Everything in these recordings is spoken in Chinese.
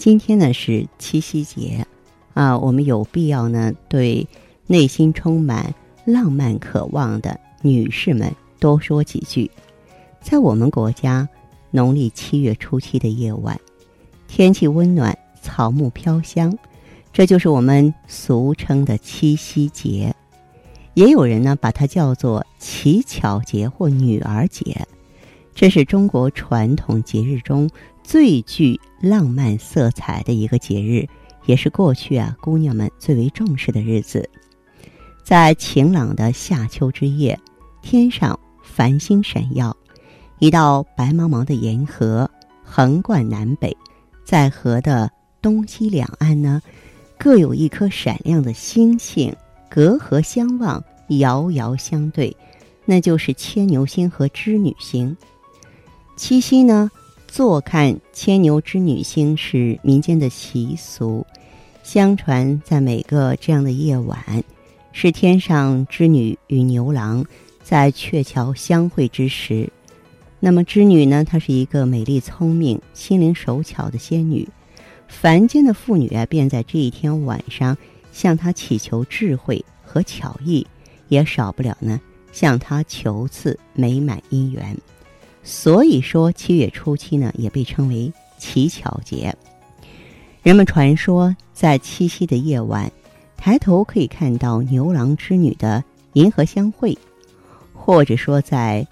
今天呢是七夕节，啊，我们有必要呢对内心充满浪漫渴望的女士们多说几句。在我们国家，农历七月初七的夜晚，天气温暖，草木飘香，这就是我们俗称的七夕节。也有人呢把它叫做乞巧节或女儿节，这是中国传统节日中。最具浪漫色彩的一个节日，也是过去啊姑娘们最为重视的日子。在晴朗的夏秋之夜，天上繁星闪耀，一道白茫茫的银河横贯南北，在河的东西两岸呢，各有一颗闪亮的星星，隔河相望，遥遥相对，那就是牵牛星和织女星。七夕呢？坐看牵牛织女星是民间的习俗，相传在每个这样的夜晚，是天上织女与牛郎在鹊桥相会之时。那么织女呢，她是一个美丽聪明、心灵手巧的仙女，凡间的妇女啊，便在这一天晚上向她祈求智慧和巧艺，也少不了呢向她求赐美满姻缘。所以说，七月初七呢，也被称为乞巧节。人们传说，在七夕的夜晚，抬头可以看到牛郎织女的银河相会，或者说在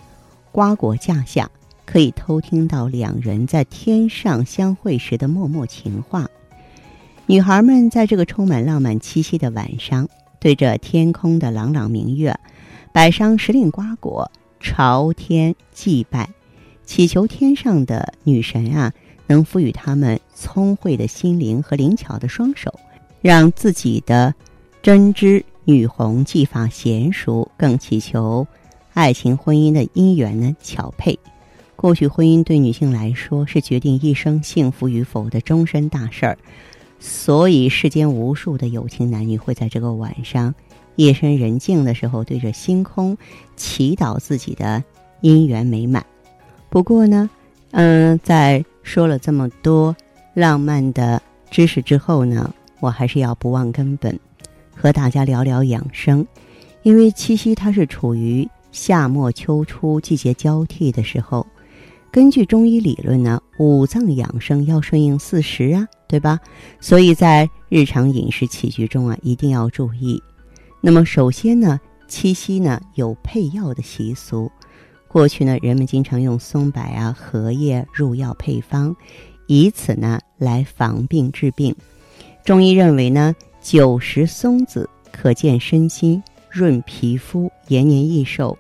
瓜果架下，可以偷听到两人在天上相会时的默默情话。女孩们在这个充满浪漫气息的晚上，对着天空的朗朗明月，摆上时令瓜果，朝天祭拜。祈求天上的女神啊，能赋予他们聪慧的心灵和灵巧的双手，让自己的针织女红技法娴熟。更祈求爱情婚姻的姻缘呢巧配。过去婚姻对女性来说是决定一生幸福与否的终身大事儿，所以世间无数的有情男女会在这个晚上夜深人静的时候，对着星空祈祷自己的姻缘美满。不过呢，嗯，在说了这么多浪漫的知识之后呢，我还是要不忘根本，和大家聊聊养生。因为七夕它是处于夏末秋初季节交替的时候，根据中医理论呢，五脏养生要顺应四时啊，对吧？所以在日常饮食起居中啊，一定要注意。那么首先呢，七夕呢有配药的习俗。过去呢，人们经常用松柏啊、荷叶入药配方，以此呢来防病治病。中医认为呢，久食松子可健身心、润皮肤、延年益寿；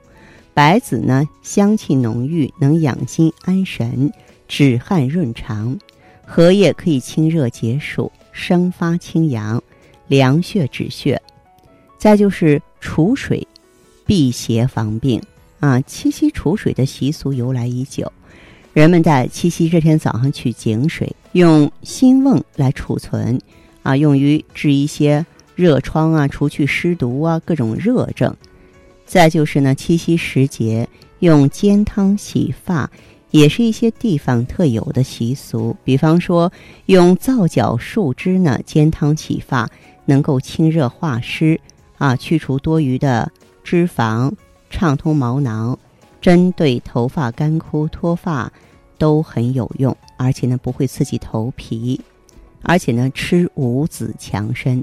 白子呢香气浓郁，能养心安神、止汗润肠；荷叶可以清热解暑、生发清阳、凉血止血。再就是储水，辟邪防病。啊，七夕储水的习俗由来已久，人们在七夕这天早上取井水，用新瓮来储存，啊，用于治一些热疮啊，除去湿毒啊，各种热症。再就是呢，七夕时节用煎汤洗发，也是一些地方特有的习俗。比方说，用皂角树枝呢煎汤洗发，能够清热化湿，啊，去除多余的脂肪。畅通毛囊，针对头发干枯、脱发都很有用，而且呢不会刺激头皮，而且呢吃五子强身。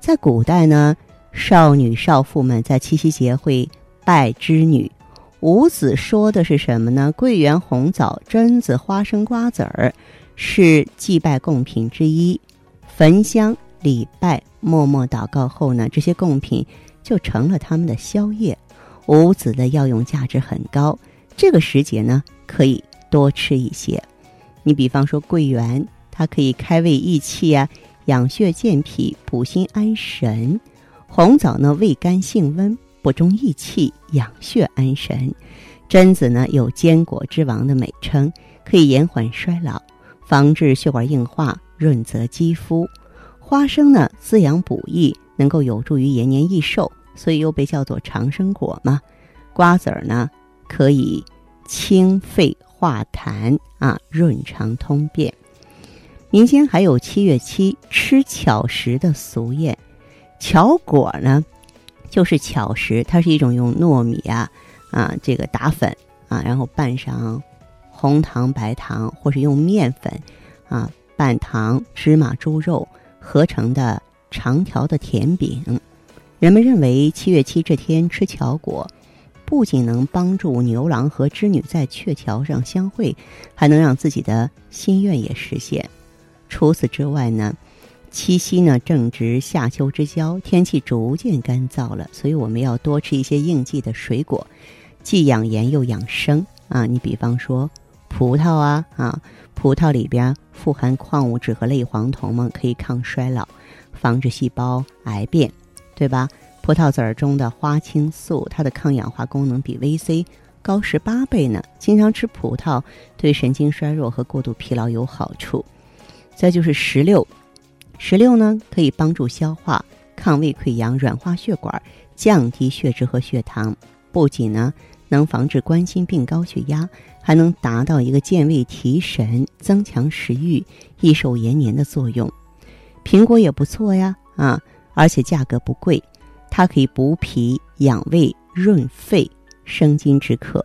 在古代呢，少女少妇们在七夕节会拜织女。五子说的是什么呢？桂圆、红枣、榛子、花生、瓜子儿是祭拜贡品之一。焚香礼拜、默默祷告后呢，这些贡品就成了他们的宵夜。五子的药用价值很高，这个时节呢可以多吃一些。你比方说桂圆，它可以开胃益气啊，养血健脾，补心安神。红枣呢，味甘性温，补中益气，养血安神。榛子呢，有坚果之王的美称，可以延缓衰老，防治血管硬化，润泽肌肤。花生呢，滋养补益，能够有助于延年益寿，所以又被叫做长生果嘛。瓜子儿呢，可以清肺化痰啊，润肠通便。民间还有七月七吃巧食的俗谚，巧果呢，就是巧食，它是一种用糯米啊啊这个打粉啊，然后拌上红糖、白糖，或是用面粉啊拌糖、芝麻、猪肉合成的长条的甜饼。人们认为七月七这天吃巧果。不仅能帮助牛郎和织女在鹊桥上相会，还能让自己的心愿也实现。除此之外呢，七夕呢正值夏秋之交，天气逐渐干燥了，所以我们要多吃一些应季的水果，既养颜又养生啊。你比方说葡萄啊啊，葡萄里边富含矿物质和类黄酮嘛，可以抗衰老，防止细胞癌变，对吧？葡萄籽儿中的花青素，它的抗氧化功能比 VC 高十八倍呢。经常吃葡萄对神经衰弱和过度疲劳有好处。再就是石榴，石榴呢可以帮助消化、抗胃溃疡、软化血管、降低血脂和血糖。不仅呢能防治冠心病、高血压，还能达到一个健胃提神、增强食欲、益寿延年的作用。苹果也不错呀，啊，而且价格不贵。它可以补脾养胃、润肺、生津止渴，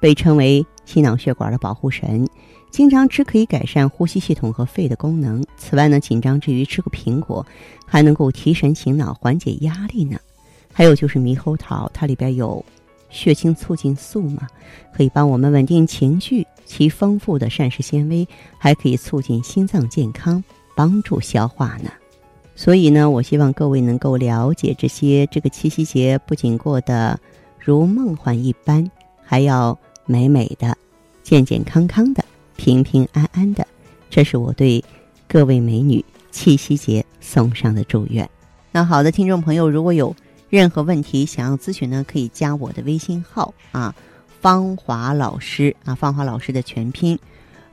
被称为心脑血管的保护神。经常吃可以改善呼吸系统和肺的功能。此外呢，紧张之余吃个苹果，还能够提神醒脑、缓解压力呢。还有就是猕猴桃，它里边有血清促进素嘛，可以帮我们稳定情绪。其丰富的膳食纤维还可以促进心脏健康，帮助消化呢。所以呢，我希望各位能够了解这些。这个七夕节不仅过得如梦幻一般，还要美美的、健健康康的、平平安安的。这是我对各位美女七夕节送上的祝愿。那好的，听众朋友，如果有任何问题想要咨询呢，可以加我的微信号啊，芳华老师啊，芳华老师的全拼。